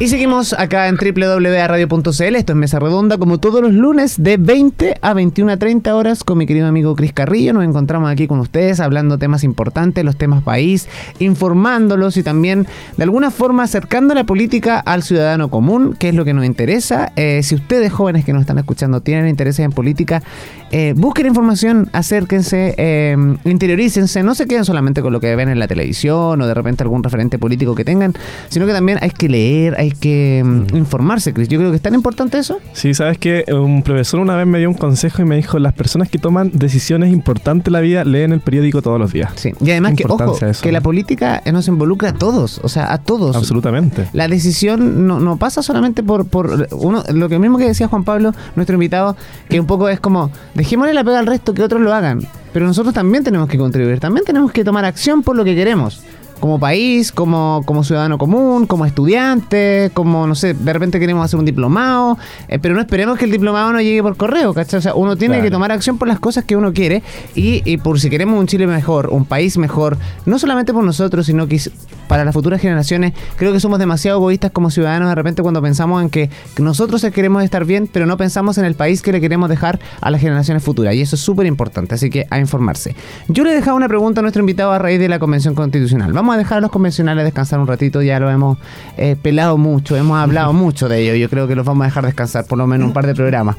Y seguimos acá en www.radio.cl, esto es Mesa Redonda, como todos los lunes de 20 a 21 a 30 horas con mi querido amigo Cris Carrillo. Nos encontramos aquí con ustedes hablando temas importantes, los temas país, informándolos y también de alguna forma acercando la política al ciudadano común, que es lo que nos interesa. Eh, si ustedes jóvenes que nos están escuchando tienen intereses en política, eh, busquen información, acérquense, eh, interiorícense, no se queden solamente con lo que ven en la televisión o de repente algún referente político que tengan, sino que también hay que leer, hay que mm, informarse, Chris. Yo creo que es tan importante eso. Sí, sabes que un profesor una vez me dio un consejo y me dijo, las personas que toman decisiones importantes en la vida leen el periódico todos los días. Sí, y además que, ojo, que la política nos involucra a todos, o sea, a todos. Absolutamente. La decisión no, no pasa solamente por, por uno, lo que mismo que decía Juan Pablo, nuestro invitado, que un poco es como, dejémosle la pega al resto, que otros lo hagan. Pero nosotros también tenemos que contribuir, también tenemos que tomar acción por lo que queremos como país, como, como ciudadano común, como estudiante, como, no sé, de repente queremos hacer un diplomado, eh, pero no esperemos que el diplomado no llegue por correo, ¿cachai? O sea, uno tiene que tomar acción por las cosas que uno quiere y, y, por si queremos un Chile mejor, un país mejor, no solamente por nosotros, sino que para las futuras generaciones, creo que somos demasiado egoístas como ciudadanos de repente cuando pensamos en que nosotros queremos estar bien, pero no pensamos en el país que le queremos dejar a las generaciones futuras. Y eso es súper importante, así que a informarse. Yo le he dejado una pregunta a nuestro invitado a raíz de la Convención Constitucional. Vamos a dejar a los convencionales descansar un ratito, ya lo hemos eh, pelado mucho, hemos hablado mucho de ello, yo creo que los vamos a dejar descansar por lo menos un par de programas.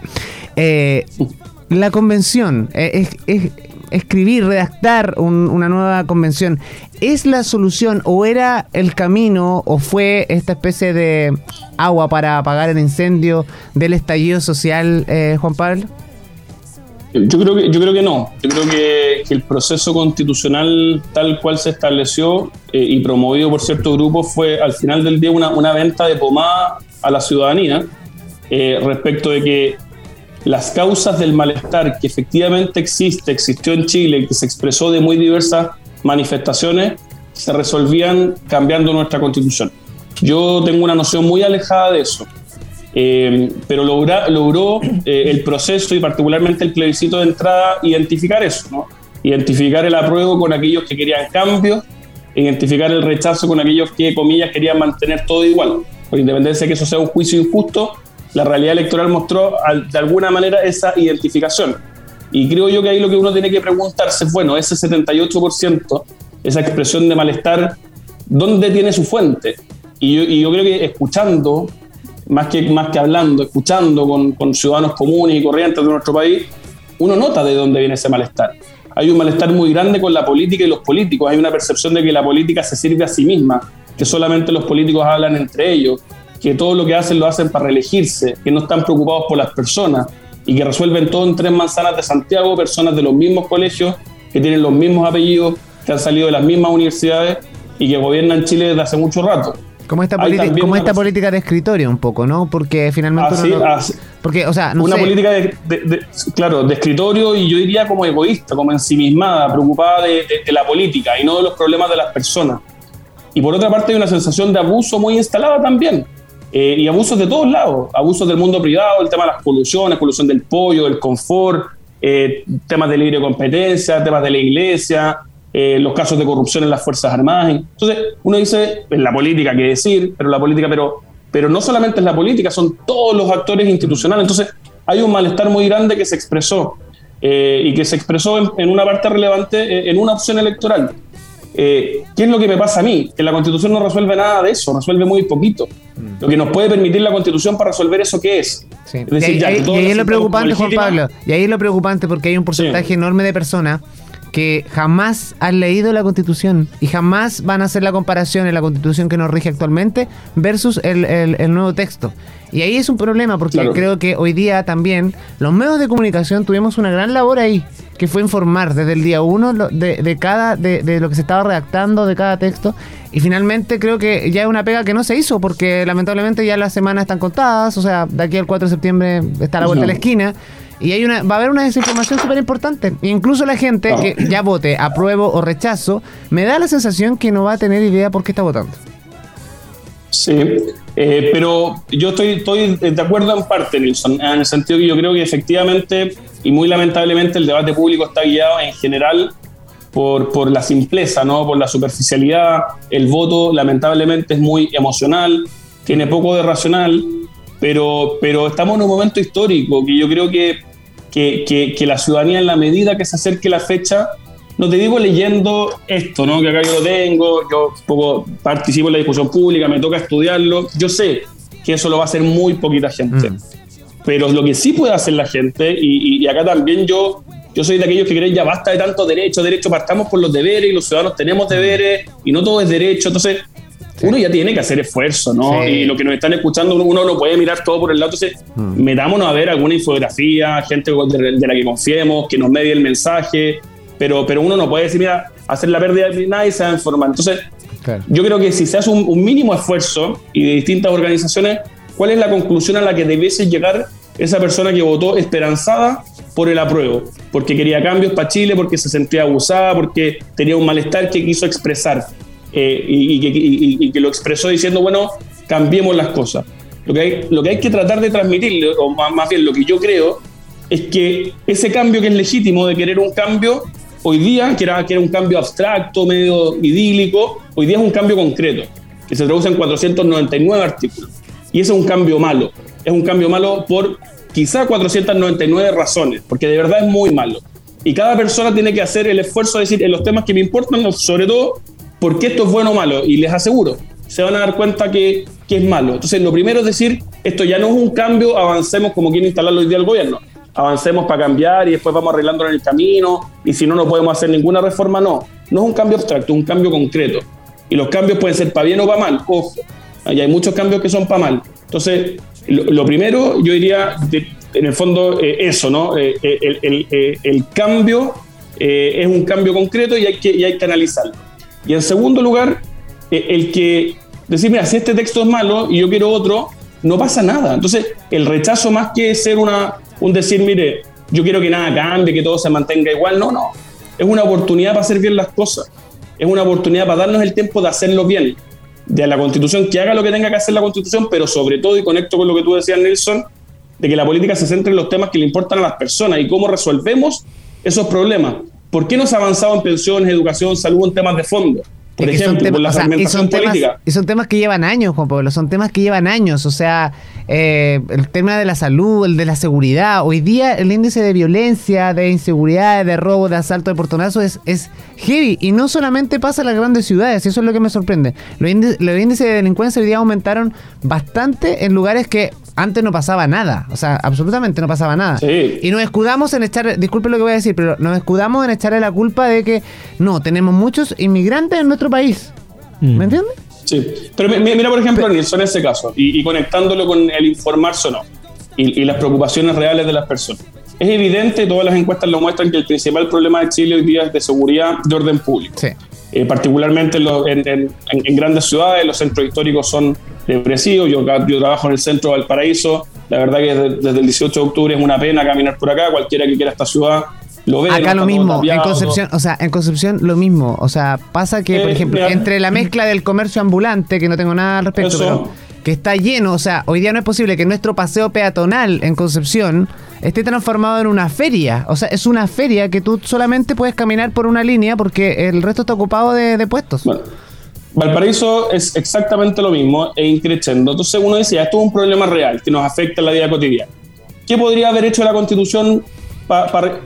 Eh, la convención, eh, es, escribir, redactar una nueva convención, ¿es la solución o era el camino o fue esta especie de agua para apagar el incendio del estallido social, Juan Pablo? Yo creo que, yo creo que no. Yo creo que, el proceso constitucional tal cual se estableció eh, y promovido por ciertos grupos fue al final del día una, venta de pomada a la ciudadanía eh, respecto de que las causas del malestar que efectivamente existe, existió en Chile, que se expresó de muy diversas manifestaciones, se resolvían cambiando nuestra constitución. Yo tengo una noción muy alejada de eso. Eh, pero logra, logró eh, el proceso y particularmente el plebiscito de entrada identificar eso, ¿no? identificar el apruebo con aquellos que querían cambio, identificar el rechazo con aquellos que, comillas, querían mantener todo igual. Por independencia de que eso sea un juicio injusto, la realidad electoral mostró de alguna manera esa identificación. Y creo yo que ahí lo que uno tiene que preguntarse es, bueno, ese 78%, esa expresión de malestar, ¿dónde tiene su fuente? Y yo, y yo creo que escuchando más que, más que hablando, escuchando con, con ciudadanos comunes y corrientes de nuestro país, uno nota de dónde viene ese malestar. Hay un malestar muy grande con la política y los políticos. Hay una percepción de que la política se sirve a sí misma, que solamente los políticos hablan entre ellos, que todo lo que hacen lo hacen para reelegirse, que no están preocupados por las personas y que resuelven todo en tres manzanas de Santiago, personas de los mismos colegios, que tienen los mismos apellidos, que han salido de las mismas universidades y que gobiernan Chile desde hace mucho rato. Como esta, como esta política de escritorio un poco, ¿no? Porque finalmente... Así, porque, o sea, una política de, claro, de escritorio y yo diría como egoísta, como ensimismada, preocupada de, la política y no de los problemas de las personas. Y por otra parte hay una sensación de abuso muy instalada también. Eh, y abusos de todos lados, abusos del mundo privado, el tema de las poluciones, polución del pollo, del confort, eh, temas de libre competencia, temas de la iglesia, eh, los casos de corrupción en las Fuerzas Armadas. Entonces, uno dice, en la política, qué decir, pero la política, pero, pero no solamente es la política, son todos los actores institucionales. Entonces, hay un malestar muy grande que se expresó eh, y que se expresó en, una parte relevante eh, en una opción electoral. ¿Qué es lo que me pasa a mí? Que la Constitución no resuelve nada de eso, resuelve muy poquito. Lo que nos puede permitir la Constitución para resolver eso, ¿qué es? y ahí, es lo preocupante, Juan Pablo, y ahí es lo preocupante porque hay un porcentaje enorme de personas que jamás han leído la Constitución y jamás van a hacer la comparación en la Constitución que nos rige actualmente versus el, nuevo texto. Y ahí es un problema porque creo que hoy día también los medios de comunicación tuvimos una gran labor ahí, que fue informar desde el día uno de, cada de, de, lo que se estaba redactando de cada texto. Y finalmente creo que ya es una pega que no se hizo porque lamentablemente ya las semanas están contadas, o sea, de aquí al 4 de septiembre está a la vuelta de la esquina. Y hay una, va a haber una desinformación súper importante. Incluso la gente que ya vote apruebo o rechazo, me da la sensación que no va a tener idea por qué está votando. Sí, eh, pero yo estoy, estoy de acuerdo en parte, Nilsson, en el sentido que yo creo que efectivamente y muy lamentablemente el debate público está guiado en general por, por la simpleza, ¿no? por la superficialidad. El voto lamentablemente es muy emocional, tiene poco de racional, pero, pero estamos en un momento histórico que yo creo que, que, que, la ciudadanía en la medida que se acerque la fecha, no te digo leyendo esto, ¿no? que acá yo lo tengo, yo poco participo en la discusión pública, me toca estudiarlo, yo sé que eso lo va a hacer muy poquita gente. Mm. Pero lo que sí puede hacer la gente, y, y acá también yo yo soy de aquellos que creen ya basta de tanto derecho, derecho, partamos por los deberes y los ciudadanos tenemos deberes y no todo es derecho. Entonces, uno ya tiene que hacer esfuerzo, ¿no? Y lo que nos están escuchando, uno no puede mirar todo por el lado. Entonces, mm. metámonos a ver alguna infografía, gente de, la que confiemos, que nos medie el mensaje, pero, pero uno no puede decir, mira, hacer la pérdida de nadie se va a informar. Entonces, yo creo que si se hace un, un mínimo esfuerzo y de distintas organizaciones, ¿cuál es la conclusión a la que debiese llegar esa persona que votó esperanzada por el apruebo, porque quería cambios para Chile, porque se sentía abusada, porque tenía un malestar que quiso expresar eh, y, que, lo expresó diciendo, bueno, cambiemos las cosas. Lo que hay, lo que, hay que tratar de transmitir, o más, bien lo que yo creo, es que ese cambio que es legítimo de querer un cambio, hoy día, que era, que era un cambio abstracto, medio idílico, hoy día es un cambio concreto, que se traduce en 499 artículos. Y ese es un cambio malo. Es un cambio malo por quizá 499 razones, porque de verdad es muy malo. Y cada persona tiene que hacer el esfuerzo de decir en los temas que me importan, sobre todo, por qué esto es bueno o malo. Y les aseguro, se van a dar cuenta que, que es malo. Entonces, lo primero es decir, esto ya no es un cambio, avancemos como quiere instalarlo hoy día el gobierno. Avancemos para cambiar y después vamos arreglándolo en el camino. Y si no, no podemos hacer ninguna reforma, no. No es un cambio abstracto, es un cambio concreto. Y los cambios pueden ser para bien o para mal, ojo. Y hay muchos cambios que son para mal. Entonces, lo, primero, yo diría, en el fondo, eh, eso, ¿no? Eh, eh, el, cambio es un cambio concreto y hay, que, y hay que analizarlo. Y en segundo lugar, el que decir, mira, si este texto es malo y yo quiero otro, no pasa nada. Entonces, el rechazo más que ser una, un decir, mire, yo quiero que nada cambie, que todo se mantenga igual, no, no. Es una oportunidad para hacer bien las cosas. Es una oportunidad para darnos el tiempo de hacerlo bien de la constitución que haga lo que tenga que hacer la constitución, pero sobre todo, y conecto con lo que tú decías, Nelson, de que la política se centre en los temas que le importan a las personas y cómo resolvemos esos problemas. ¿Por qué no se ha avanzado en pensiones, educación, salud, en temas de fondo? Por ejemplo, por la fragmentación política. y son temas que llevan años, Juan Pablo, son temas que llevan años. O sea, eh, el tema de la salud, el de la seguridad. Hoy día el índice de violencia, de inseguridad, de robo, de asalto, de portonazo es, es heavy. Y no solamente pasa en las grandes ciudades, eso es lo que me sorprende. Los, índices de delincuencia hoy día aumentaron bastante en lugares que antes no pasaba nada. O sea, absolutamente no pasaba nada. Y nos escudamos en echar, disculpe lo que voy a decir, pero nos escudamos en echarle la culpa de que no, tenemos muchos inmigrantes en nuestro país. Mm. ¿Me entiendes? Sí, pero mira, por ejemplo, Nilsson, en ese caso, y, conectándolo con el informarse o no, y, las preocupaciones reales de las personas. Es evidente, todas las encuestas lo muestran, que el principal problema de Chile hoy día es de seguridad de orden público. Sí. Eh, particularmente en, grandes ciudades, los centros históricos son depresivos. Yo, yo trabajo en el centro de Valparaíso. La verdad que desde, el 18 de octubre es una pena caminar por acá. Cualquiera que quiera esta ciudad lo. Acá lo mismo, en Concepción, o sea, en Concepción lo mismo. O sea, pasa que, por eh, ejemplo, entre la mezcla del comercio ambulante, que no tengo nada al respecto, pero que está lleno, o sea, hoy día no es posible que nuestro paseo peatonal en Concepción esté transformado en una feria. O sea, es una feria que tú solamente puedes caminar por una línea porque el resto está ocupado de, puestos. Bueno, Valparaíso es exactamente lo mismo e increciendo. Entonces uno decía, esto es un problema real que nos afecta en la vida cotidiana. ¿Qué podría haber hecho la Constitución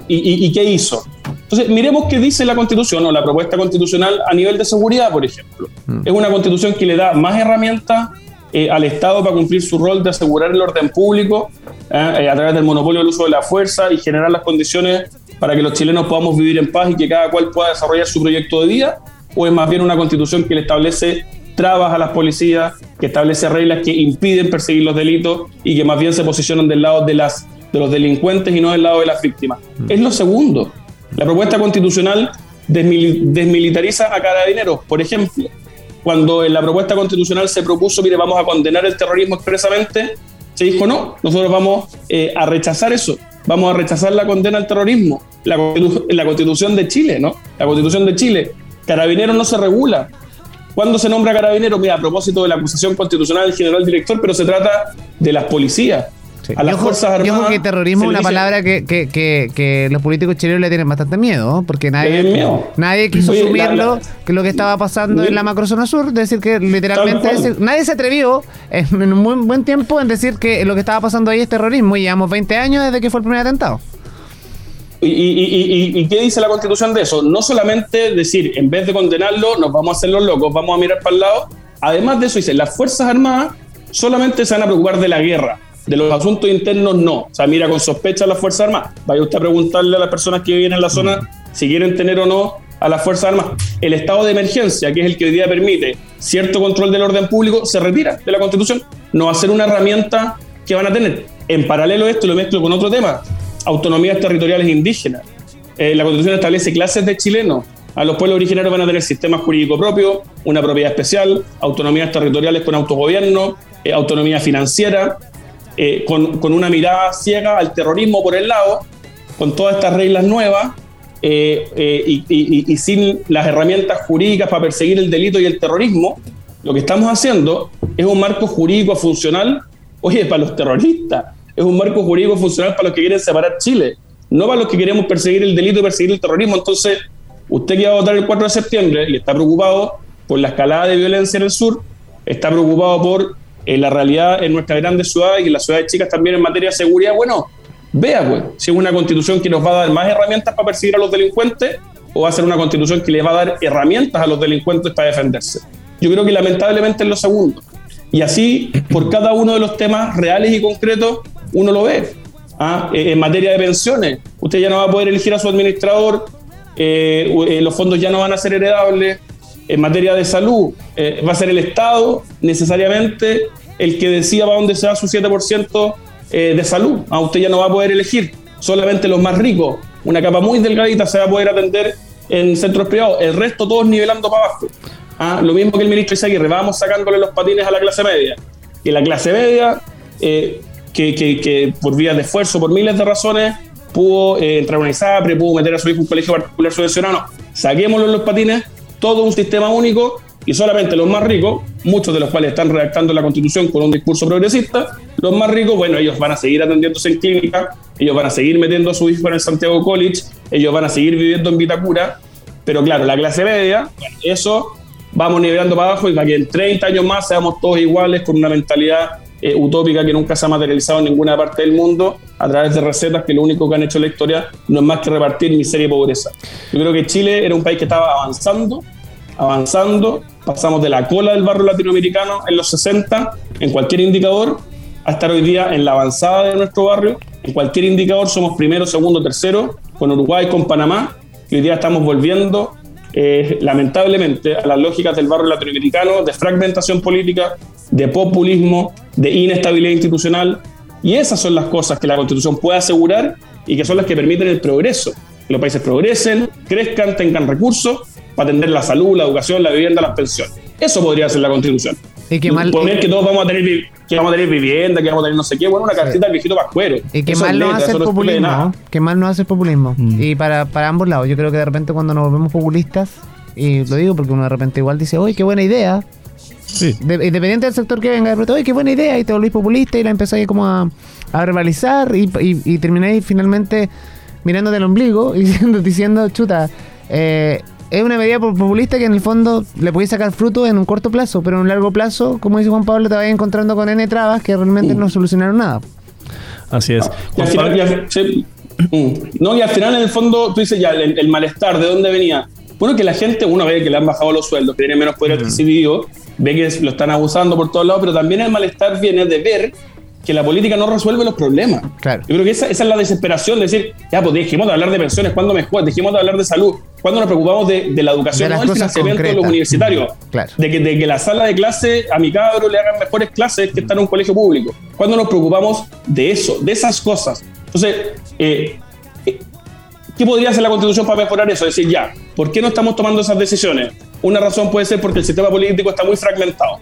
y, qué hizo? Entonces, miremos qué dice la Constitución o la propuesta constitucional a nivel de seguridad, por ejemplo. Mm. Es una Constitución que le da más herramientas eh, al Estado para cumplir su rol de asegurar el orden público ¿eh? Eh, a través del monopolio del uso de la fuerza y generar las condiciones para que los chilenos podamos vivir en paz y que cada cual pueda desarrollar su proyecto de vida, o es más bien una constitución que le establece trabas a las policías, que establece reglas que impiden perseguir los delitos y que más bien se posicionan del lado de, las, de los delincuentes y no del lado de las víctimas. Mm. Es lo segundo. La propuesta constitucional desmilitariza a carabineros, por ejemplo. Cuando en la propuesta constitucional se propuso, mire, vamos a condenar el terrorismo expresamente, se dijo no, nosotros vamos eh, a rechazar eso, vamos a rechazar la condena al terrorismo. La, la constitución de Chile, ¿no? La constitución de Chile. Carabinero no se regula. ¿Cuándo se nombra carabinero? Mira, a propósito de la acusación constitucional del general director, pero se trata de las policías. A las Fuerzas Armadas. que terrorismo es una palabra que, que, que, los políticos chilenos le tienen bastante miedo, porque nadie, nadie quiso asumirlo, que lo que estaba pasando en la macrozona sur, decir que literalmente nadie se atrevió en, un buen, buen tiempo en decir que lo que estaba pasando ahí es terrorismo y llevamos 20 años desde que fue el primer atentado. ¿Y, y, y, qué dice la constitución de eso? No solamente decir, en vez de condenarlo, nos vamos a hacer los locos, vamos a mirar para el lado. Además de eso, dice, las Fuerzas Armadas solamente se van a preocupar de la guerra, de los asuntos internos no. O sea, mira con sospecha a las Fuerzas Armadas. Vaya usted a preguntarle a las personas que viven en la zona si quieren tener o no a las Fuerzas Armadas. El estado de emergencia, que es el que hoy día permite cierto control del orden público, se retira de la Constitución. No va a ser una herramienta que van a tener. En paralelo a esto, lo mezclo con otro tema autonomías territoriales indígenas. Eh, la Constitución establece clases de chilenos. A los pueblos originarios van a tener sistema jurídico propio, una propiedad especial, autonomías territoriales con autogobierno, eh, autonomía financiera, eh, con, con, una mirada ciega al terrorismo por el lado, con todas estas reglas nuevas y, y sin las herramientas jurídicas para perseguir el delito y el terrorismo. Lo que estamos haciendo es un marco jurídico funcional, oye, para los terroristas es un marco jurídico funcional para los que quieren separar Chile, no para los que queremos perseguir el delito y perseguir el terrorismo. Entonces, usted que va a votar el 4 de septiembre y está preocupado por la escalada de violencia en el sur, está preocupado por eh, la realidad en nuestras grandes ciudades y en las ciudades chicas también en materia de seguridad, bueno, vea pues, si es una constitución que nos va a dar más herramientas para perseguir a los delincuentes o va a ser una constitución que le va a dar herramientas a los delincuentes para defenderse. Yo creo que lamentablemente es lo segundo. Y así, por cada uno de los temas reales y concretos, uno lo ve. ¿ah? Eh, en materia de pensiones, usted ya no va a poder elegir a su administrador, eh, eh, los fondos ya no van a ser heredables. En materia de salud, va a ser el Estado necesariamente el que decida para dónde se va su 7% de salud. ¿ah? usted ya no va a poder elegir, solamente los más ricos, una capa muy delgadita se va a poder atender en centros privados, el resto todos nivelando para abajo. ¿ah? lo mismo que el ministro Isaguirre, vamos sacándole los patines a la clase media. Y la clase media que, por vías de esfuerzo, por miles de razones, pudo eh, entrar a una ISAPRE, pudo meter a su hijo en un colegio particular subvencionado. No, saquémoslo los patines, todo un sistema único y solamente los más ricos, muchos de los cuales están redactando la constitución con un discurso progresista, los más ricos, bueno, ellos van a seguir atendiéndose en clínica, ellos van a seguir metiendo a su hijo en el Santiago College, ellos van a seguir viviendo en Vitacura, pero claro, la clase media, eso vamos nivelando para abajo y para que en 30 años más seamos todos iguales con una mentalidad eh, utópica que nunca se ha materializado en ninguna parte del mundo a través de recetas que lo único que han hecho en la historia no es más que repartir miseria y pobreza. Yo creo que Chile era un país que estaba avanzando, avanzando, pasamos de la cola del barrio latinoamericano en los 60 en cualquier indicador a estar hoy día en la avanzada de nuestro barrio. En cualquier indicador somos primero, segundo, tercero, con Uruguay, con Panamá, y hoy día estamos volviendo eh, lamentablemente a las lógicas del barrio latinoamericano de fragmentación política, de populismo, de inestabilidad institucional. Y esas son las cosas que la Constitución puede asegurar y que son las que permiten el progreso. Que los países progresen, crezcan, tengan recursos para atender la salud, la educación, la vivienda, las pensiones. Eso podría ser la Constitución. Y que mal, Poner que todos vamos a tener que vamos a tener vivienda, que vamos a tener no sé qué, bueno, una cartita del viejito pascuero. Y que mal no hace el populismo, que mal no hace el populismo. Y para, para ambos lados, yo creo que de repente cuando nos volvemos populistas, y lo digo porque uno de repente igual dice, oye, qué buena idea, independiente del sector que venga, de pronto, qué buena idea, y te volvís populista y la empezáis como a, a rivalizar y, y, termináis finalmente mirándote el ombligo y diciendo, diciendo chuta, eh, es una medida populista que en el fondo le podéis sacar fruto en un corto plazo, pero en un largo plazo, como dice Juan Pablo, te vas encontrando con N trabas que realmente no solucionaron nada. Así es. Mm. no, y al final, en el fondo, tú dices ya, el, malestar, ¿de dónde venía? Bueno, que la gente, uno ve que le han bajado los sueldos, que tiene menos poder adquisitivo, ve que lo están abusando por todos lados, pero también el malestar viene de ver que la política no resuelve los problemas. Claro. Yo creo que esa, es la desesperación de decir, ya, pues dejemos de hablar de pensiones, cuando mejor, dejemos de hablar de salud, cuando nos preocupamos de, la educación, no del financiamiento de los universitarios, de, que, de que la sala de clase a mi cabro le hagan mejores clases que estar en un colegio público, cuando nos preocupamos de eso, de esas cosas. Entonces, eh, eh, ¿qué podría hacer la constitución para mejorar eso? Decir, ya, ¿por qué no estamos tomando esas decisiones? Una razón puede ser porque el sistema político está muy fragmentado.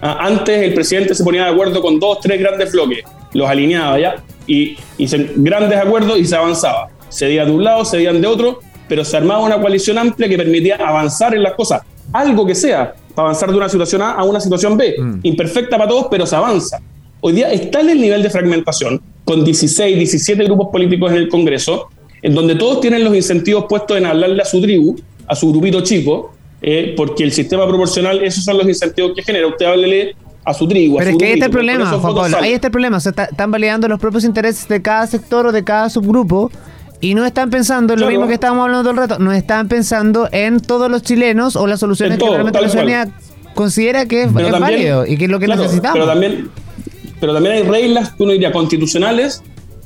Ah, antes el presidente se ponía de acuerdo con dos, tres grandes bloques, los alineaba ya, y hice grandes acuerdos y se avanzaba. Cedían de un lado, cedían de otro, pero se armaba una coalición amplia que permitía avanzar en las cosas, algo que sea, para avanzar de una situación A a una situación B, mm. imperfecta para todos, pero se avanza. Hoy día está en el nivel de fragmentación, con 16, 17 grupos políticos en el Congreso, en donde todos tienen los incentivos puestos en hablarle a su tribu, a su grupito chico, eh, porque el sistema proporcional, esos son los incentivos que genera. Usted háblele a su tribu. Pero a es su que ahí está el problema, Juan Pablo. salen. Ahí está el problema. O sea, está- están validando los propios intereses de cada sector o de cada subgrupo. Y no están pensando en lo mismo que estábamos hablando todo el rato. No están pensando en todos los chilenos o las soluciones que realmente la ciudadanía considera que es, es también- válido y que es lo que claro, necesitamos. Pero también, pero también hay reglas, uno diría, constitucionales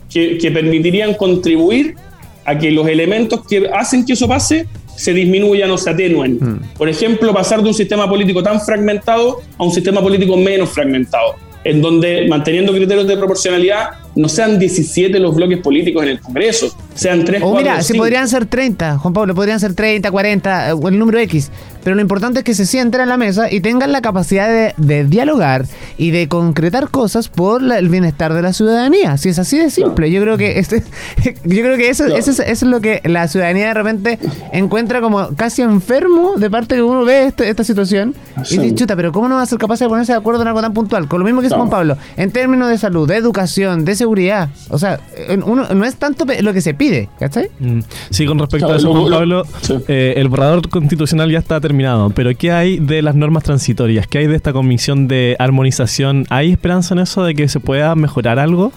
que, que permitirían contribuir a que los elementos que hacen que eso pase se disminuyan o se atenúen. Mm. Por ejemplo, pasar de un sistema político tan fragmentado a un sistema político menos fragmentado, en donde, manteniendo criterios de proporcionalidad, no sean 17 los bloques políticos en el Congreso, sean 3, O 4 mira, si podrían ser 30, Juan Pablo, podrían ser 30, 40, eh, el número X. Pero lo importante es que se sienten a la mesa y tengan la capacidad de, de dialogar y de concretar cosas por la- el bienestar de la ciudadanía. Si es así de simple, yo creo que este, yo creo que eso, Claro. eso, es, eso es lo que la ciudadanía de repente encuentra como casi enfermo de parte que uno ve este- esta situación y Sí. dice, chuta, pero ¿cómo no va a ser capaz de ponerse de acuerdo en algo tan puntual? Con lo mismo que dice Claro. Juan Pablo, en términos de salud, de educación, de seguridad. O sea, en- uno, no es tanto lo que se pide, ¿cachai? Mm. Sí, con respecto Claro, a eso, Juan lo- Pablo, sí. eh, el borrador constitucional ya está terminado, pero ¿qué hay de las normas transitorias? ¿Qué hay de esta comisión de armonización? ¿Hay esperanza en eso de que se pueda mejorar algo?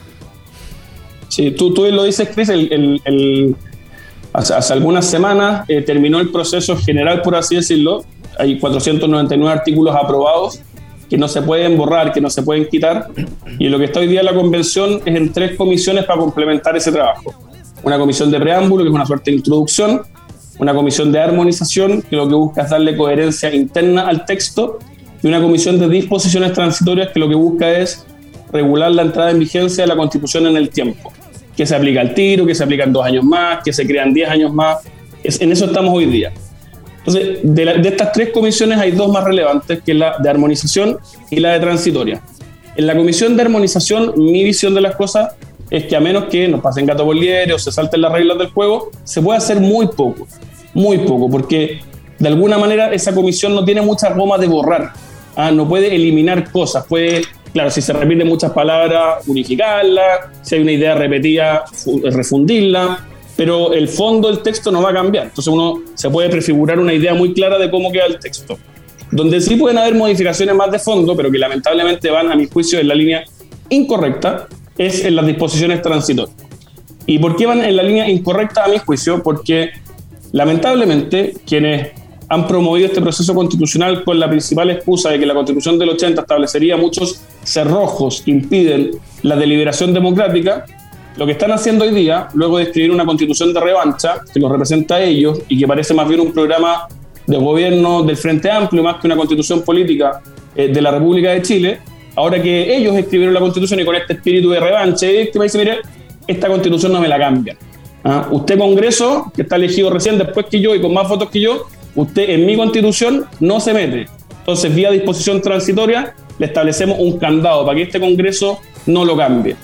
Sí, tú, tú lo dices, Chris, el, hace, algunas semanas eh, terminó el proceso general, por así decirlo. Hay 499 artículos aprobados que no se pueden borrar, que no se pueden quitar. Y lo que está hoy día la convención es en tres comisiones para complementar ese trabajo. Una comisión de preámbulo, que es una suerte de introducción. Una comisión de armonización, que lo que busca es darle coherencia interna al texto. Y una comisión de disposiciones transitorias, que lo que busca es regular la entrada en vigencia de la Constitución en el tiempo. Que se aplica al tiro, que se aplican dos años más, que se crean diez años más. Es- en eso estamos hoy día. Entonces, de, estas tres comisiones hay dos más relevantes, que es la de armonización y la de transitoria. En la comisión de armonización, mi visión de las cosas es que a menos que nos pasen gato por liebre o se salten las reglas del juego, se puede hacer muy poco, muy poco, porque de alguna manera esa comisión no tiene mucha goma de borrar, ¿ah? no puede eliminar cosas, puede, claro, si se repiten muchas palabras, unificarlas, si hay una idea repetida, fu- refundirla, pero el fondo del texto no va a cambiar. Entonces uno se puede prefigurar una idea muy clara de cómo queda el texto. Donde sí pueden haber modificaciones más de fondo, pero que lamentablemente van, a mi juicio, en la línea incorrecta, es en las disposiciones transitorias. ¿Y por qué van en la línea incorrecta, a mi juicio? Porque lamentablemente quienes han promovido este proceso constitucional con la principal excusa de que la constitución del 80 establecería muchos cerrojos que impiden la deliberación democrática, lo que están haciendo hoy día, luego de escribir una constitución de revancha que los representa a ellos y que parece más bien un programa de gobierno del Frente Amplio más que una constitución política eh, de la República de Chile, ahora que ellos escribieron la constitución y con este espíritu de revancha y que dice, mire, esta constitución no me la cambian. ¿Ah? Usted Congreso, que está elegido recién después que yo y con más votos que yo, usted en mi constitución no se mete. Entonces, vía disposición transitoria, le establecemos un candado para que este Congreso no lo cambie.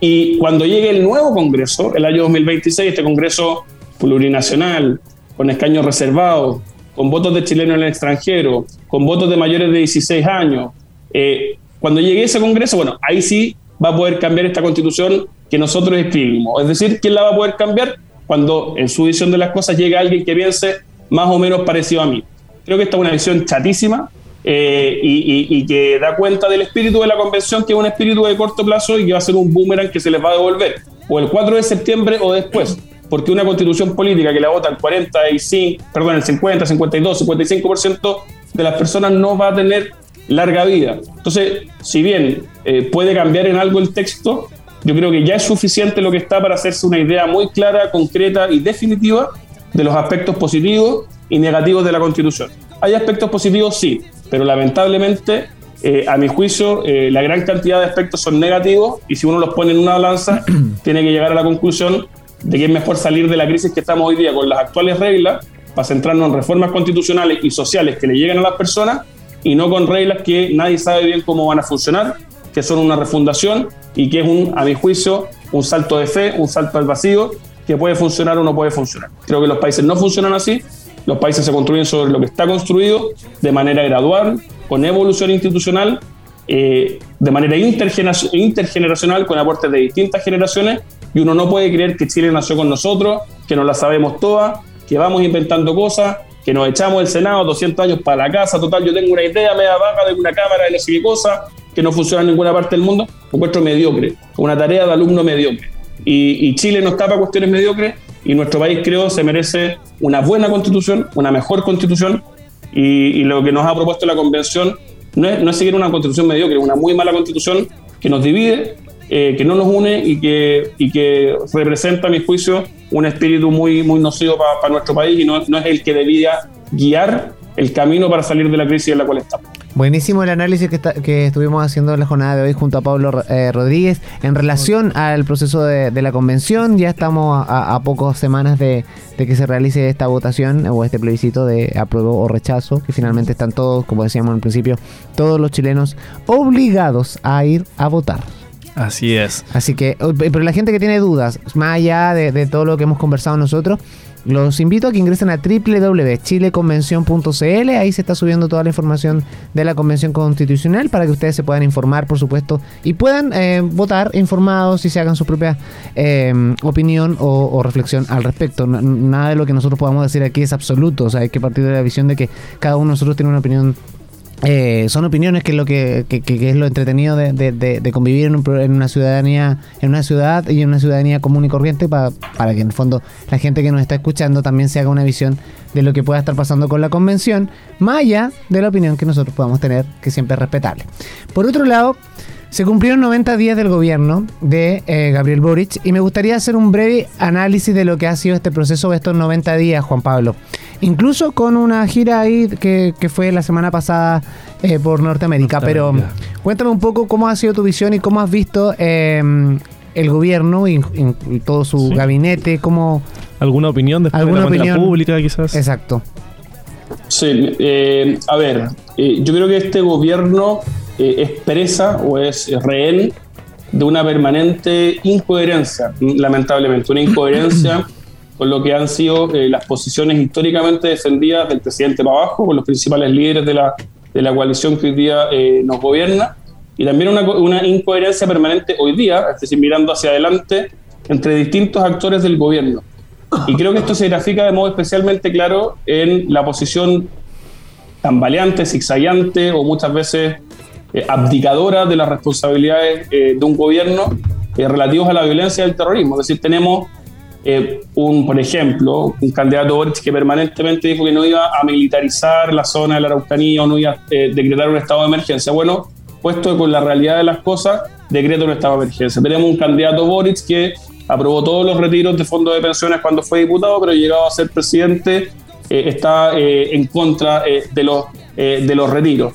Y cuando llegue el nuevo Congreso, el año 2026, este Congreso plurinacional, con escaños reservados, con votos de chilenos en el extranjero, con votos de mayores de 16 años, eh, cuando llegue ese Congreso, bueno, ahí sí va a poder cambiar esta constitución que nosotros escribimos. Es decir, ¿quién la va a poder cambiar? Cuando en su visión de las cosas llega alguien que piense más o menos parecido a mí. Creo que esta es una visión chatísima eh, y, que da cuenta del espíritu de la convención, que es un espíritu de corto plazo y que va a ser un boomerang que se les va a devolver, o el 4 de septiembre o después, porque una constitución política que la vota el 45, perdón, el 50, 52, 55% de las personas no va a tener larga vida. Entonces, si bien eh, puede cambiar en algo el texto, yo creo que ya es suficiente lo que está para hacerse una idea muy clara, concreta y definitiva de los aspectos positivos y negativos de la Constitución. Hay aspectos positivos, sí, pero lamentablemente, eh, a mi juicio, eh, la gran cantidad de aspectos son negativos y si uno los pone en una balanza, tiene que llegar a la conclusión de que es mejor salir de la crisis que estamos hoy día con las actuales reglas para centrarnos en reformas constitucionales y sociales que le lleguen a las personas y no con reglas que nadie sabe bien cómo van a funcionar, que son una refundación y que es, un, a mi juicio, un salto de fe, un salto al vacío, que puede funcionar o no puede funcionar. Creo que los países no funcionan así, los países se construyen sobre lo que está construido de manera gradual, con evolución institucional eh, de manera intergeneracional con aportes de distintas generaciones y uno no puede creer que Chile nació con nosotros, que no la sabemos todas, que vamos inventando cosas, que nos echamos el Senado 200 años para la casa, total, yo tengo una idea media vaga de una cámara de no sé qué cosa, que no funciona en ninguna parte del mundo, encuentro mediocre, una tarea de alumno mediocre. Y, Chile no está para cuestiones mediocres y nuestro país creo se merece una buena constitución, una mejor constitución y, y lo que nos ha propuesto la convención no es, no seguir una constitución mediocre, una muy mala constitución que nos divide, eh, que no nos une y que, y que representa, a mi juicio, un espíritu muy, muy nocivo para nuestro país y no, no es el que debía guiar el camino para salir de la crisis en la cual estamos. Buenísimo el análisis que, está, que, estuvimos haciendo en la jornada de hoy junto a Pablo eh, Rodríguez en relación al proceso de, la convención. Ya estamos a, a pocas semanas de, de, que se realice esta votación o este plebiscito de apruebo o rechazo, que finalmente están todos, como decíamos al principio, todos los chilenos obligados a ir a votar. Así es. Así que, pero la gente que tiene dudas, más allá de, de todo lo que hemos conversado nosotros, los invito a que ingresen a www.chileconvención.cl. Ahí se está subiendo toda la información de la Convención Constitucional para que ustedes se puedan informar, por supuesto, y puedan eh, votar informados y se hagan su propia eh, opinión o, o, reflexión al respecto. Nada de lo que nosotros podamos decir aquí es absoluto. O sea, hay que partir de la visión de que cada uno de nosotros tiene una opinión eh, son opiniones que es lo que, que, que es lo entretenido de, de, de convivir en, un, en, una ciudadanía en una ciudad y en una ciudadanía común y corriente para, para que en el fondo la gente que nos está escuchando también se haga una visión de lo que pueda estar pasando con la convención más allá de la opinión que nosotros podamos tener que siempre es respetable. Por otro lado se cumplieron 90 días del gobierno de eh, Gabriel Boric y me gustaría hacer un breve análisis de lo que ha sido este proceso de estos 90 días, Juan Pablo. Incluso con una gira ahí que, que fue la semana pasada eh, por Norteamérica. Pero cuéntame un poco cómo ha sido tu visión y cómo has visto eh, el gobierno y, y, todo su sí. gabinete, cómo... ¿Alguna opinión después ¿Alguna de la opinión? pública quizás? Exacto. Sí, eh, a ver, yo creo que este gobierno expresa o es rehén de una permanente incoherencia, lamentablemente, una incoherencia con lo que han sido eh, las posiciones históricamente defendidas del presidente para abajo, con los principales líderes de la, de la coalición que hoy día eh, nos gobierna, y también una, una, incoherencia permanente hoy día, es decir, mirando hacia adelante, entre distintos actores del gobierno. Y creo que esto se grafica de modo especialmente claro en la posición tambaleante, zigzagueante o muchas veces eh, abdicadora de las responsabilidades de un gobierno relativos a la violencia y al terrorismo. Es decir, tenemos eh, un, por ejemplo, un candidato Boric que permanentemente dijo que no iba a militarizar la zona de la Araucanía o no iba a eh, decretar un estado de emergencia. Bueno, puesto con la realidad de las cosas, decreta un estado de emergencia. Tenemos un candidato Boric que aprobó todos los retiros de fondos de pensiones cuando fue diputado, pero llegado a ser presidente eh, está en contra de, los, de los retiros.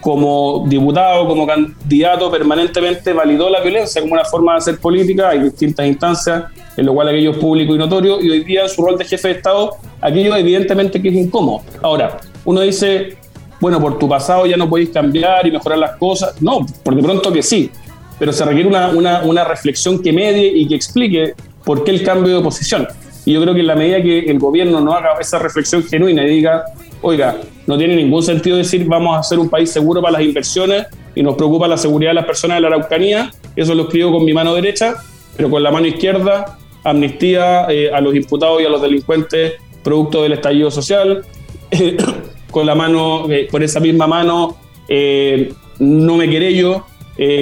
Como diputado, como candidato, permanentemente validó la violencia como una forma de hacer política. Hay distintas instancias en lo cual aquello es público y notorio, y hoy día en su rol de jefe de Estado, aquello evidentemente que es incómodo. Ahora, uno dice, bueno, por tu pasado ya no podéis cambiar y mejorar las cosas. No, por de pronto que sí, pero se requiere una, una, una reflexión que medie y que explique por qué el cambio de posición. Y yo creo que en la medida que el gobierno no haga esa reflexión genuina y diga, oiga, no tiene ningún sentido decir vamos a ser un país seguro para las inversiones y nos preocupa la seguridad de las personas de la Araucanía, eso lo escribo con mi mano derecha, pero con la mano izquierda amnistía eh, a los imputados y a los delincuentes producto del estallido social. Eh, con la mano, eh, con esa misma mano, eh, no me querello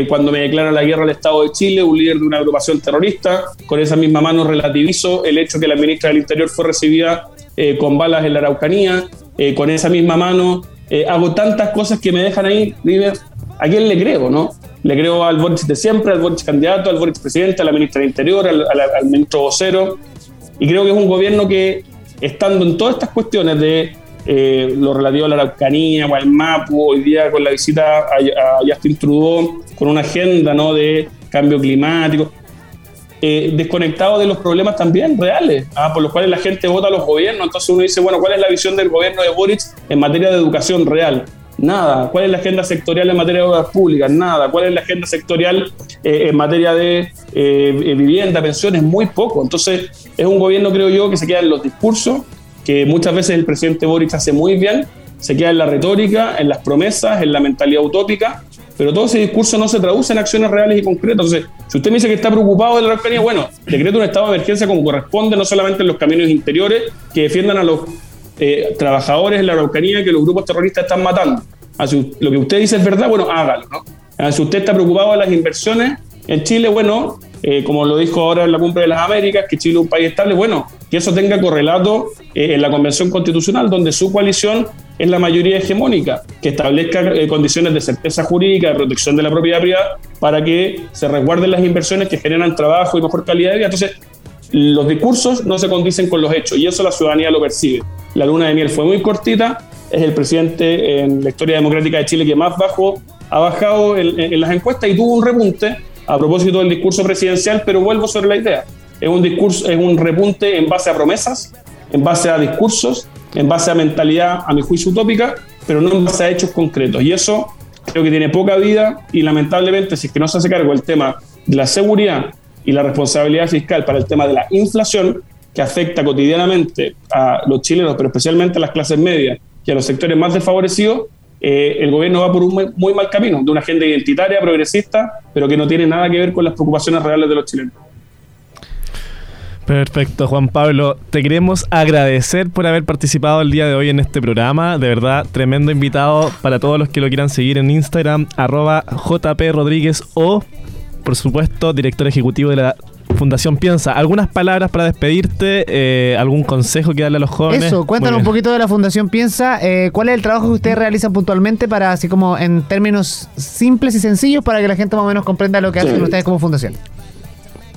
cuando me declara la guerra al Estado de Chile, un líder de una agrupación terrorista. Con esa misma mano relativizo el hecho que la ministra del Interior fue recibida con balas en la Araucanía. Con esa misma mano hago tantas cosas que me dejan ahí, dime, ¿a quién le creo, no? Le creo al Boric de siempre, al Boric candidato, al Boric presidente, a la ministra del Interior, al, al, al ministro vocero. Y creo que es un gobierno que, estando en todas estas cuestiones de eh, lo relativo a la Araucanía, o al MAPU, hoy día con la visita a, a Justin Trudeau, con una agenda ¿no? de cambio climático, eh, desconectado de los problemas también reales, ¿ah? por los cuales la gente vota a los gobiernos. Entonces uno dice, bueno, ¿cuál es la visión del gobierno de Boric en materia de educación real? Nada. ¿Cuál es la agenda sectorial en materia de obras públicas? Nada. ¿Cuál es la agenda sectorial eh, en materia de eh, vivienda, pensiones? Muy poco. Entonces, es un gobierno, creo yo, que se queda en los discursos, que muchas veces el presidente Boric hace muy bien, se queda en la retórica, en las promesas, en la mentalidad utópica, pero todo ese discurso no se traduce en acciones reales y concretas. Entonces, si usted me dice que está preocupado de la Araucanía, bueno, decreto un estado de emergencia como corresponde, no solamente en los caminos interiores, que defiendan a los eh, trabajadores en la Araucanía que los grupos terroristas están matando. Así, lo que usted dice es verdad, bueno, hágalo. ¿no? Si usted está preocupado de las inversiones en Chile, bueno, eh, como lo dijo ahora en la Cumbre de las Américas, que Chile es un país estable, bueno, que eso tenga correlato eh, en la Convención Constitucional, donde su coalición es la mayoría hegemónica, que establezca eh, condiciones de certeza jurídica, de protección de la propiedad privada, para que se resguarden las inversiones que generan trabajo y mejor calidad de vida. Entonces, los discursos no se condicen con los hechos y eso la ciudadanía lo percibe. La luna de miel fue muy cortita, es el presidente en la historia democrática de Chile que más bajó, ha bajado en las encuestas y tuvo un repunte a propósito del discurso presidencial, pero vuelvo sobre la idea. Es un discurso, es un repunte en base a promesas, en base a discursos, en base a mentalidad, a mi juicio utópica, pero no en base a hechos concretos. Y eso creo que tiene poca vida y lamentablemente si es que no se hace cargo el tema de la seguridad y la responsabilidad fiscal para el tema de la inflación, que afecta cotidianamente a los chilenos, pero especialmente a las clases medias y a los sectores más desfavorecidos, eh, el gobierno va por un muy, mal camino, de una agenda identitaria, progresista, pero que no tiene nada que ver con las preocupaciones reales de los chilenos. Perfecto, Juan Pablo. Te queremos agradecer por haber participado el día de hoy en este programa. De verdad, tremendo invitado para todos los que lo quieran seguir en Instagram, arroba JP Rodríguez o, por supuesto, director ejecutivo de la Fundación Piensa. ¿Algunas palabras para despedirte? Eh, ¿Algún consejo que darle a los jóvenes? Eso, cuéntanos un poquito de la Fundación Piensa. Eh, ¿Cuál es el trabajo que ustedes realizan puntualmente para, así como en términos simples y sencillos, para que la gente más o menos comprenda lo que hacen ustedes como fundación?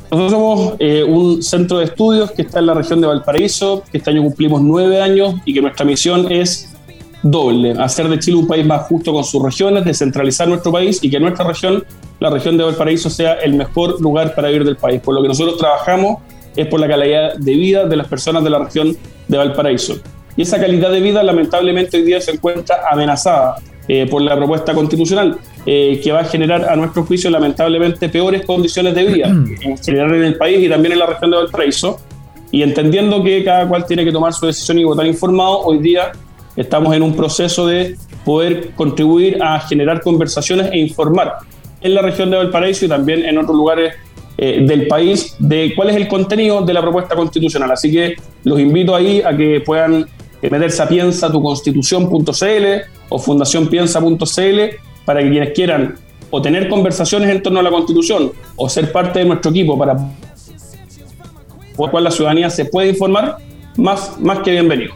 Nosotros somos eh, un centro de estudios que está en la región de Valparaíso, que este año cumplimos nueve años y que nuestra misión es doble, hacer de Chile un país más justo con sus regiones, descentralizar nuestro país y que nuestra región la región de Valparaíso sea el mejor lugar para vivir del país. Por lo que nosotros trabajamos es por la calidad de vida de las personas de la región de Valparaíso. Y esa calidad de vida lamentablemente hoy día se encuentra amenazada eh, por la propuesta constitucional eh, que va a generar a nuestro juicio lamentablemente peores condiciones de vida en general en el país y también en la región de Valparaíso. Y entendiendo que cada cual tiene que tomar su decisión y votar informado, hoy día estamos en un proceso de poder contribuir a generar conversaciones e informar en la región de Valparaíso y también en otros lugares eh, del país de cuál es el contenido de la propuesta constitucional. Así que los invito ahí a que puedan eh, meterse a piensatuconstitución.cl o fundacionpiensa.cl para que quienes quieran o tener conversaciones en torno a la constitución o ser parte de nuestro equipo para por cual la ciudadanía se puede informar, más, más que bienvenido.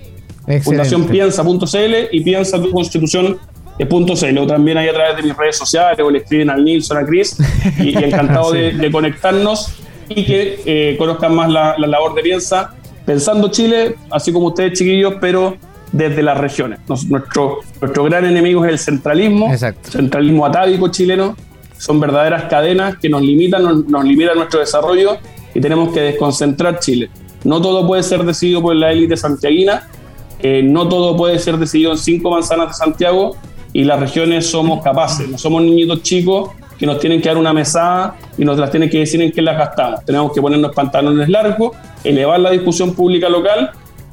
Fundacionpiensa.cl y piensa tu constitución punto o también ahí a través de mis redes sociales o le escriben al Nilson, a Chris y, encantado de, conectarnos y que eh, conozcan más la, labor de Piensa, pensando Chile, así como ustedes chiquillos, pero desde las regiones. nuestro, nuestro gran enemigo es el centralismo, centralismo atávico chileno, son verdaderas cadenas que nos limitan, nos, limitan nuestro desarrollo y tenemos que desconcentrar Chile. No todo puede ser decidido por la élite santiaguina, eh, no todo puede ser decidido en cinco manzanas de Santiago, y las regiones somos capaces, no somos niñitos chicos que nos tienen que dar una mesada y nos las tienen que decir en qué las gastamos. Tenemos que ponernos pantalones largos, elevar la discusión pública local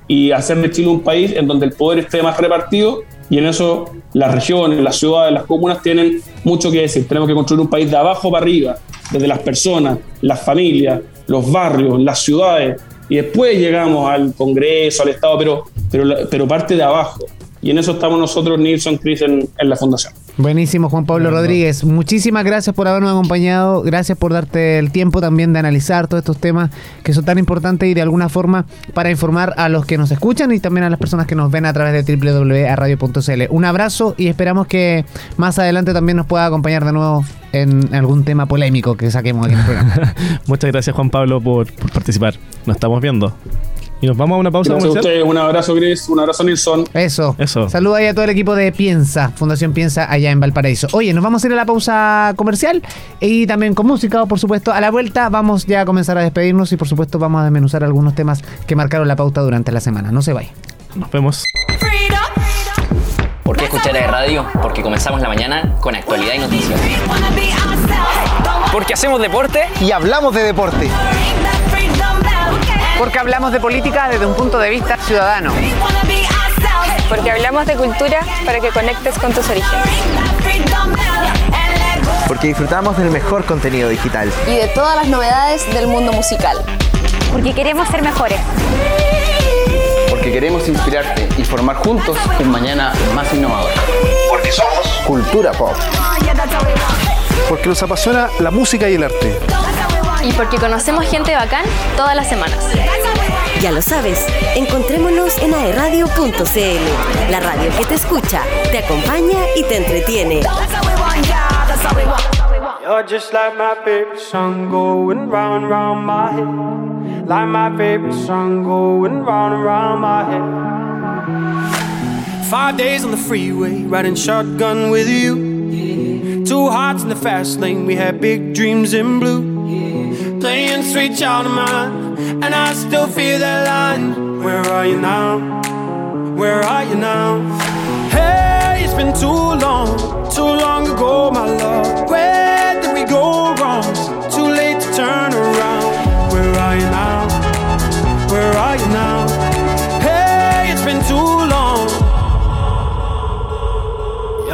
y hacer de Chile un país en donde el poder esté más repartido y en eso las regiones, las ciudades, las comunas tienen mucho que decir. Tenemos que construir un país de abajo para arriba, desde las personas, las familias, los barrios, las ciudades y después llegamos al Congreso, al Estado, pero, pero, pero parte de abajo y en eso estamos nosotros, Nilson Cris, en, la fundación. Buenísimo, Juan Pablo Rodríguez. Muchísimas gracias por habernos acompañado. Gracias por darte el tiempo también de analizar todos estos temas que son tan importantes y de alguna forma para informar a los que nos escuchan y también a las personas que nos ven a través de www.radio.cl. Un abrazo y esperamos que más adelante también nos pueda acompañar de nuevo en algún tema polémico que saquemos aquí en el programa. Muchas gracias, Juan Pablo, por, por participar. Nos estamos viendo. Y nos vamos a una pausa Gracias a ustedes, un abrazo Chris, un abrazo Nilsson. Eso. Eso. Saluda ahí a todo el equipo de Piensa, Fundación Piensa allá en Valparaíso. Oye, nos vamos a ir a la pausa comercial y también con música, por supuesto. A la vuelta vamos ya a comenzar a despedirnos y por supuesto vamos a desmenuzar algunos temas que marcaron la pauta durante la semana. No se vayan. Nos vemos. ¿Por qué escuchar de radio? Porque comenzamos la mañana con actualidad y noticias. Porque hacemos deporte y hablamos de deporte porque hablamos de política desde un punto de vista ciudadano. Porque hablamos de cultura para que conectes con tus orígenes. porque disfrutamos del mejor contenido digital. y de todas las novedades del mundo musical. Porque queremos ser mejores. Porque queremos inspirarte y formar juntos un mañana más innovador. Porque somos Cultura pop. Porque nos apasiona la música y el arte. Y porque conocemos gente bacán todas las semanas. Ya lo sabes, encontrémonos en aeradio.cl, la radio que te escucha, te acompaña y te entretiene. You're just like my favorite song going round and round my head. Like my favorite song going round and round my head. Five days on the freeway, riding shotgun with you. Two hearts in the fast lane, we had big dreams in blue. Playing sweet child of mine, and I still feel that line. Where are you now? Where are you now? Hey, it's been too long, too long ago, my love. Where did we go wrong?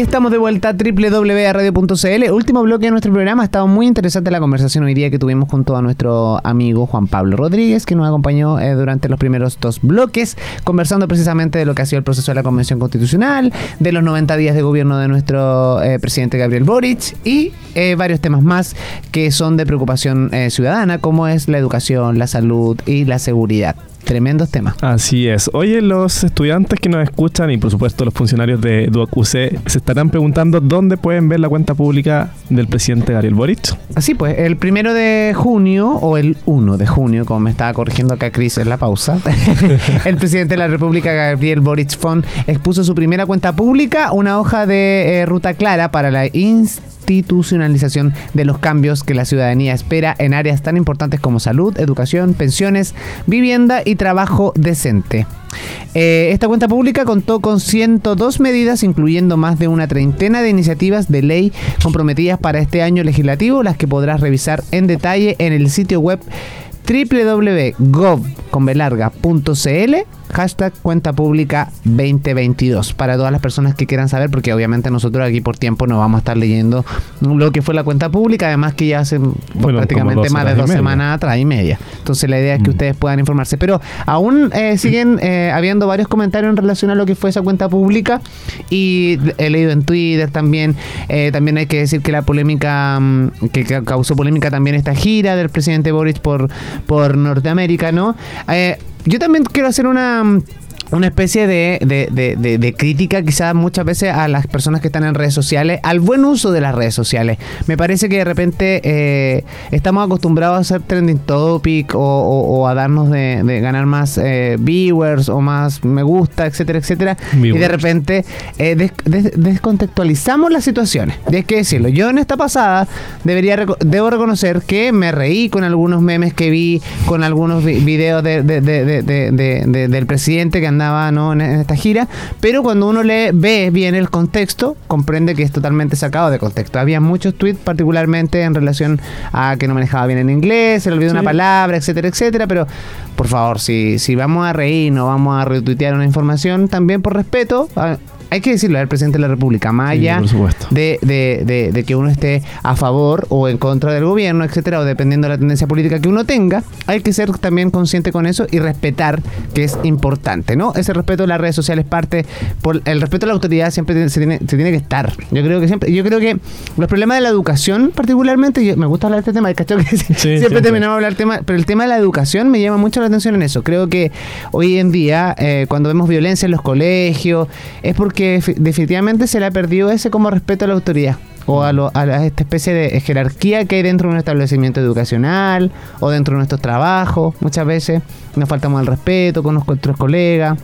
Estamos de vuelta a www.radio.cl. Último bloque de nuestro programa. Ha estado muy interesante la conversación hoy día que tuvimos junto a nuestro amigo Juan Pablo Rodríguez, que nos acompañó eh, durante los primeros dos bloques, conversando precisamente de lo que ha sido el proceso de la Convención Constitucional, de los 90 días de gobierno de nuestro eh, presidente Gabriel Boric y eh, varios temas más que son de preocupación ciudadana, como es la educación, la salud y la seguridad. Tremendos temas. Así es. Oye, los estudiantes que nos escuchan y por supuesto los funcionarios de Duoc UC se estarán preguntando dónde pueden ver la cuenta pública del presidente Gabriel Boric. Así pues, el primero de junio, o el 1 de junio, como me estaba corrigiendo acá Cris en la pausa, el presidente de la República, Gabriel Boric Font, expuso su primera cuenta pública, una hoja de eh, ruta clara para la institucionalización de los cambios que la ciudadanía espera en áreas tan importantes como salud, educación, pensiones, vivienda y trabajo decente. Eh, esta cuenta pública contó con 102 medidas, incluyendo más de una treintena de iniciativas de ley comprometidas para este año legislativo, las que podrás revisar en detalle en el sitio web www.gov.cl hashtag cuenta pública 2022 para todas las personas que quieran saber porque obviamente nosotros aquí por tiempo no vamos a estar leyendo lo que fue la cuenta pública además que ya hace pues, Bueno, prácticamente más de dos semanas atrás y media. Entonces la idea es que Mm. ustedes puedan informarse. Pero aún eh, siguen eh, habiendo varios comentarios en relación a lo que fue esa cuenta pública y he leído en Twitter también eh, también hay que decir que la polémica mm, que ca- causó polémica también esta gira del presidente Boris por por Norteamérica no Eh, yo también quiero hacer una mm, una especie de, de, de, de- crítica quizás muchas veces a las personas que están en redes sociales, al buen uso de las redes sociales. Me parece que de repente eh, estamos acostumbrados a hacer trending topic o, o- o a darnos de, ganar más eh, viewers o más me gusta, etcétera, etcétera. Y de repente eh, des- des- descontextualizamos las situaciones. Y hay que decirlo. Yo en esta pasada debería debo reconocer que me reí con algunos memes que vi, con algunos vi- videos de- de- de- de- de- de- de- del presidente que andaba ¿no? en, en esta gira. Pero cuando uno le ve bien el contexto, comprende que es totalmente sacado de contexto. Había muchos tweets, particularmente en relación a que no manejaba bien en inglés, se le olvidó una palabra, etcétera, etcétera. Pero por favor, si, si vamos a reír, no vamos a retuitear una información, también por respeto. a- hay que decirlo al presidente de la República, más Sí, de, de- de- de que uno esté a favor o en contra del gobierno, etcétera, o dependiendo de la tendencia política que uno tenga, hay que ser también consciente con eso y respetar que es importante, ¿no? Ese respeto a las redes sociales parte por el respeto a la autoridad siempre se tiene, se tiene que estar. Yo creo que siempre, yo creo que los problemas de la educación, particularmente, yo- me gusta hablar de este tema, ¿cachai? Que siempre, siempre. terminamos de hablar tema, pero el tema de la educación me llama mucho la atención en eso. Creo que hoy en día, eh, cuando vemos violencia en los colegios, es porque fi- definitivamente se le ha perdido ese como respeto a la autoridad. O a, lo- a la- esta especie de jerarquía que hay dentro de un establecimiento educacional o dentro de nuestros trabajos. Muchas veces nos faltamos al respeto con nuestros colegas.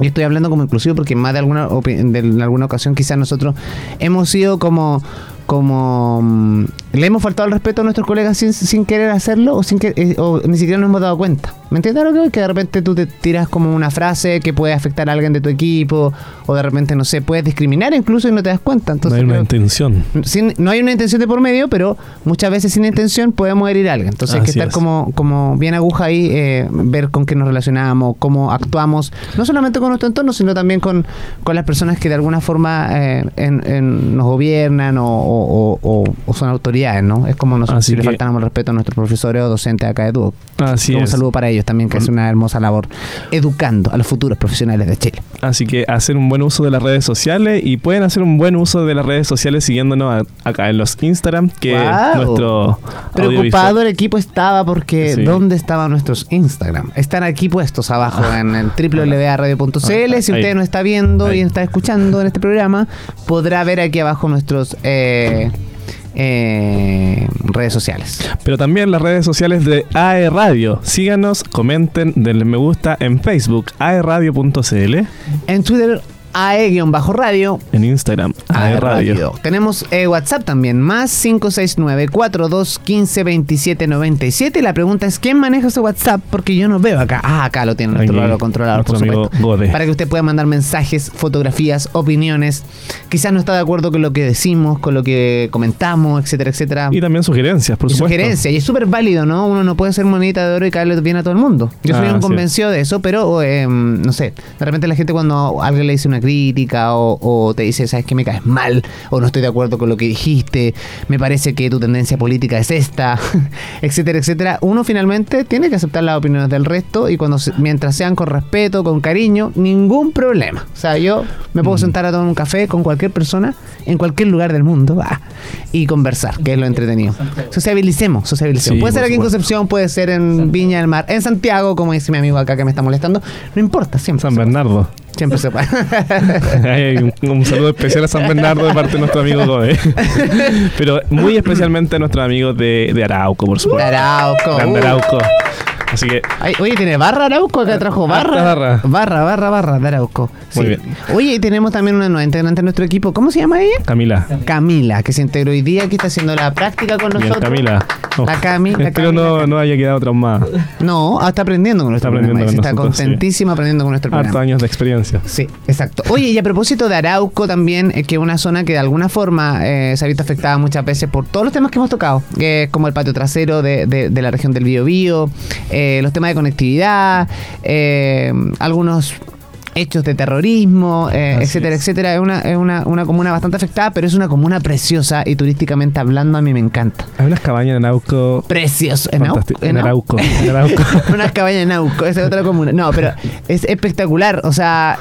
Y estoy hablando como inclusivo porque más de alguna, de alguna ocasión quizás nosotros hemos sido como como mm, le hemos faltado el respeto a nuestros colegas sin, sin querer hacerlo o sin que eh, o ni siquiera nos hemos dado cuenta. ¿Me entiendes lo que? Que de repente tú te tiras como una frase que puede afectar a alguien de tu equipo o de repente no sé, puedes discriminar incluso y no te das cuenta. No Entonces hay una intención. sin- no hay una intención de por medio, pero muchas veces sin intención podemos herir a alguien. Entonces hay que estar es. como, como bien aguja ahí, eh, ver con qué nos relacionamos, cómo actuamos, no solamente con nuestro entorno, sino también con, con las personas que de alguna forma eh, en- en- nos gobiernan o, o- o- o son autoridades, ¿no? Es como nosotros Así si le el respeto a nuestros profesores o docentes acá de Duoc. Así Un es. saludo para ellos también, que es una hermosa labor educando a los futuros profesionales de Chile. Así que hacer un buen uso de las redes sociales y pueden hacer un buen uso de las redes sociales siguiéndonos a- acá en los Instagram, que nuestro Preocupado el equipo estaba porque Sí. ¿dónde estaban nuestros Instagram? Están aquí puestos abajo en el www.radio.cl. Si Ahí. usted no está viendo Ahí. y está escuchando en este programa, podrá ver aquí abajo nuestros eh, eh, redes sociales. Pero también las redes sociales de AE Radio. Síganos, comenten, denle me gusta en Facebook, aeradio.cl, En Twitter, AE-radio. en Instagram, AE Radio. Tenemos eh, WhatsApp también, más 569-4215-2797. La pregunta es, ¿quién maneja ese WhatsApp? Porque yo no veo acá. Ah, acá lo tiene nuestro lado controlador, por supuesto. Gode. Para que usted pueda mandar mensajes, fotografías, opiniones. Quizás no está de acuerdo con lo que decimos, con lo que comentamos, etcétera, etcétera. Y también sugerencias, por Y supuesto. sugerencia, y es súper válido, ¿no? Uno no puede ser monedita de oro y caerle bien a todo el mundo. Yo soy Ah, un convencido de eso, pero eh, no sé, de repente la gente cuando alguien le dice una crítica o, o te dice, sabes que me caes mal, o no estoy de acuerdo con lo que dijiste, me parece que tu tendencia política es esta, etcétera, etcétera, uno finalmente tiene que aceptar las opiniones del resto y cuando se- mientras sean con respeto, con cariño, ningún problema. O sea, yo me puedo sentar a tomar un café con cualquier persona en cualquier lugar del mundo y conversar, que es lo entretenido. Sociabilicemos, sociabilicemos. Sí, puede ser aquí en. Concepción, puede ser en Viña del Mar, en Santiago, como dice mi amigo acá que me está molestando. No importa, siempre. San. Bernardo. Siempre se puede. Un, un saludo especial a San Bernardo de parte de nuestro amigo Gode. Pero muy especialmente a nuestros amigos de, de Arauco, por supuesto. Arauco. Grande. Arauco. Así que Ay, oye, tiene barra Arauco, acá trajo barra. Harta barra. Barra, barra, barra de Arauco. Muy Sí. bien. Oye, y tenemos también una nueva integrante de nuestro equipo. ¿Cómo se llama ella? Camila. Camila, que se integró hoy día, que está haciendo la práctica con Bien, nosotros. Camila. La Cami, la Espero no, no haya quedado traumada. No, ah, está aprendiendo con nuestro Está programa. aprendiendo con Está nosotros, sí. contentísima aprendiendo con nuestro programa. Hartos años de experiencia. Sí, exacto. Oye, y a propósito de Arauco también, eh, que es una zona que de alguna forma eh, se ha visto afectada muchas veces por todos los temas que hemos tocado, que es como el patio trasero de, de- de la región del Biobío, eh, los temas de conectividad, eh, algunos hechos de terrorismo, eh, etcétera, es. etcétera. Es, una, es una, una comuna bastante afectada, pero es una comuna preciosa y turísticamente hablando a mí me encanta. Hay unas cabañas en Arauco. Precioso. ¿En, Arauco. En Arauco. unas cabañas en Nauco, esa es otra comuna. No, pero es espectacular. O sea,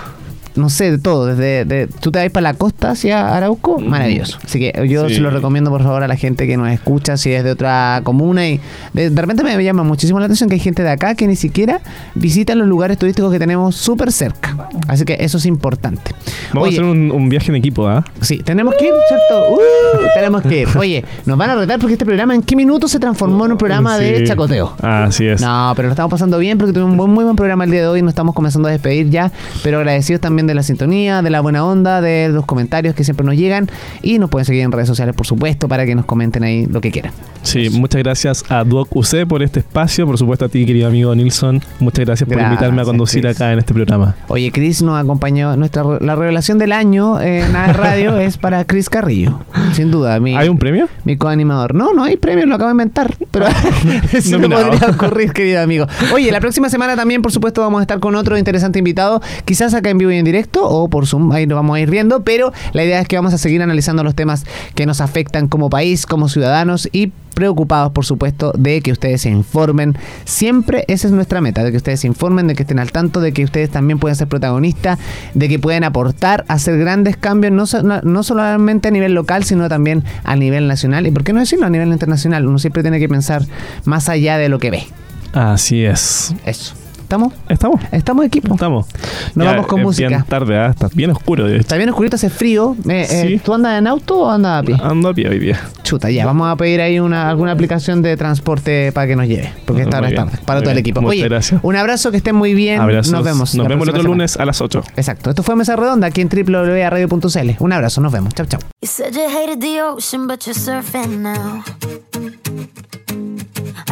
no sé, de todo. Desde de- tú te vas para la costa hacia Arauco, maravilloso. Así que yo Sí. se lo recomiendo por favor a la gente que nos escucha, si es de otra comuna. Y de, de repente me llama muchísimo la atención que hay gente de acá que ni siquiera visita los lugares turísticos que tenemos súper cerca. Así que eso es importante. Vamos Oye, a hacer un, un viaje en equipo, ¿ah? Sí, tenemos que ir, ¿cierto? Uh, tenemos que ir. Oye, nos van a retar porque este programa en qué minutos se transformó en un programa de Sí. chacoteo. Así es. No, pero lo estamos pasando bien porque tuvimos un buen, muy buen programa el día de hoy. Nos estamos comenzando a despedir ya, pero agradecidos también de la sintonía, de la buena onda, de los comentarios que siempre nos llegan. Y nos pueden seguir en redes sociales, por supuesto, para que nos comenten ahí lo que quieran. Sí, muchas gracias a Doc UC por este espacio. Por supuesto a ti, querido amigo Nilsson. Muchas gracias por invitarme a conducir Chris. acá en este programa. Oye, Chris nos acompañó. Nuestra, la revelación del año en la radio es para Chris Carrillo. Sin duda. Mi, ¿Hay un premio? Mi coanimador. No, no hay premio, lo acabo de inventar. Pero eso no podría ocurrir, querido amigo. Oye, la próxima semana también, por supuesto, vamos a estar con otro interesante invitado. Quizás acá en vivo y en directo o por Zoom, ahí lo vamos a ir viendo. Pero la idea es que vamos a seguir analizando los temas que nos afectan como país, como ciudadanos y preocupados, por supuesto, de que ustedes se informen. Siempre esa es nuestra meta, de que ustedes se informen, de que estén al tanto, de que ustedes también pueden ser protagonistas, de que pueden aportar, hacer grandes cambios, no, so- no, no solamente a nivel local, sino también a nivel nacional. Y por qué no decirlo a nivel internacional, uno siempre tiene que pensar más allá de lo que ve. Así es. Eso. ¿Estamos? ¿Estamos? ¿Estamos equipo? Estamos. Nos Ya, vamos con es música. Bien tarde, ¿ah? Está bien oscuro, de hecho. Está bien oscurito, hace frío. Eh, eh. ¿Tú andas en auto o andas a pie? Ando a pie hoy día. Chuta, ya, vamos a pedir ahí una, alguna aplicación de transporte para que nos lleve, porque esta hora es bien, tarde, para muy todo el equipo. Muchas Oye, gracias. un abrazo, que estén muy bien. Abrazos. Nos vemos. Nos vemos el otro semana. lunes a las 8. Exacto, esto fue Mesa Redonda aquí en www.radio.cl. Un abrazo, nos vemos. Chau, chau.